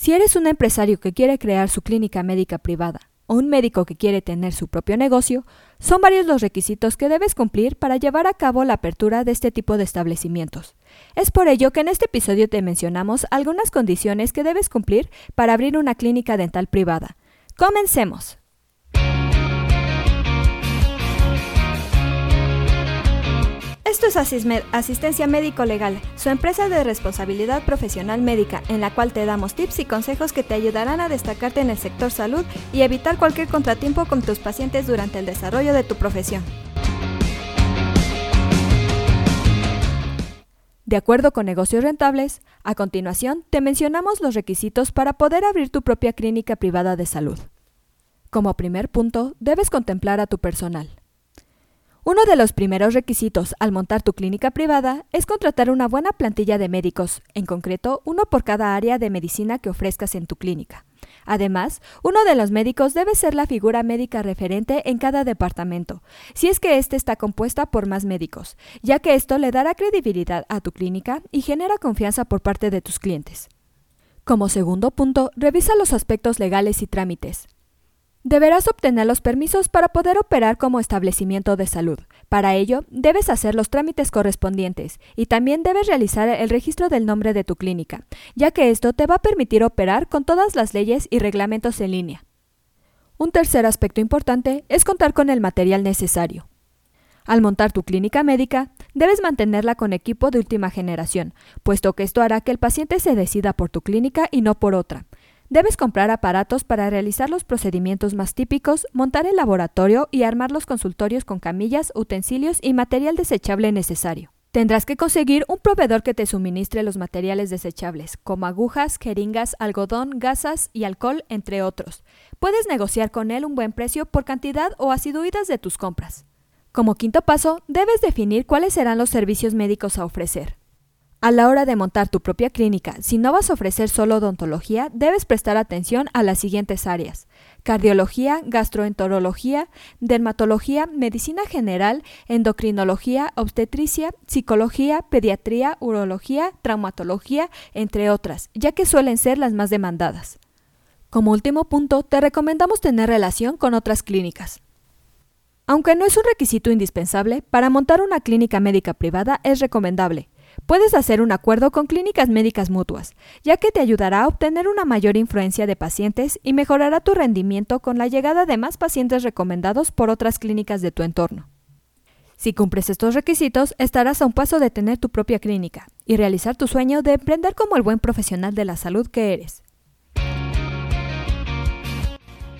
Si eres un empresario que quiere crear su clínica médica privada o un médico que quiere tener su propio negocio, son varios los requisitos que debes cumplir para llevar a cabo la apertura de este tipo de establecimientos. Es por ello que en este episodio te mencionamos algunas condiciones que debes cumplir para abrir una clínica dental privada. Comencemos. Asistencia Médico Legal, su empresa de responsabilidad profesional médica, en la cual te damos tips y consejos que te ayudarán a destacarte en el sector salud y evitar cualquier contratiempo con tus pacientes durante el desarrollo de tu profesión. De acuerdo con negocios rentables, a continuación te mencionamos los requisitos para poder abrir tu propia clínica privada de salud. Como primer punto, debes contemplar a tu personal. Uno de los primeros requisitos al montar tu clínica privada es contratar una buena plantilla de médicos, en concreto uno por cada área de medicina que ofrezcas en tu clínica. Además, uno de los médicos debe ser la figura médica referente en cada departamento, si es que éste está compuesta por más médicos, ya que esto le dará credibilidad a tu clínica y genera confianza por parte de tus clientes. Como segundo punto, revisa los aspectos legales y trámites. Deberás obtener los permisos para poder operar como establecimiento de salud. Para ello, debes hacer los trámites correspondientes y también debes realizar el registro del nombre de tu clínica, ya que esto te va a permitir operar con todas las leyes y reglamentos en línea. Un tercer aspecto importante es contar con el material necesario. Al montar tu clínica médica, debes mantenerla con equipo de última generación, puesto que esto hará que el paciente se decida por tu clínica y no por otra. Debes comprar aparatos para realizar los procedimientos más típicos, montar el laboratorio y armar los consultorios con camillas, utensilios y material desechable necesario. Tendrás que conseguir un proveedor que te suministre los materiales desechables, como agujas, jeringas, algodón, gasas y alcohol, entre otros. Puedes negociar con él un buen precio por cantidad o asiduidad de tus compras. Como quinto paso, debes definir cuáles serán los servicios médicos a ofrecer. A la hora de montar tu propia clínica, si no vas a ofrecer solo odontología, debes prestar atención a las siguientes áreas. Cardiología, gastroenterología, dermatología, medicina general, endocrinología, obstetricia, psicología, pediatría, urología, traumatología, entre otras, ya que suelen ser las más demandadas. Como último punto, te recomendamos tener relación con otras clínicas. Aunque no es un requisito indispensable, para montar una clínica médica privada es recomendable Puedes hacer un acuerdo con clínicas médicas mutuas, ya que te ayudará a obtener una mayor influencia de pacientes y mejorará tu rendimiento con la llegada de más pacientes recomendados por otras clínicas de tu entorno. Si cumples estos requisitos, estarás a un paso de tener tu propia clínica y realizar tu sueño de emprender como el buen profesional de la salud que eres.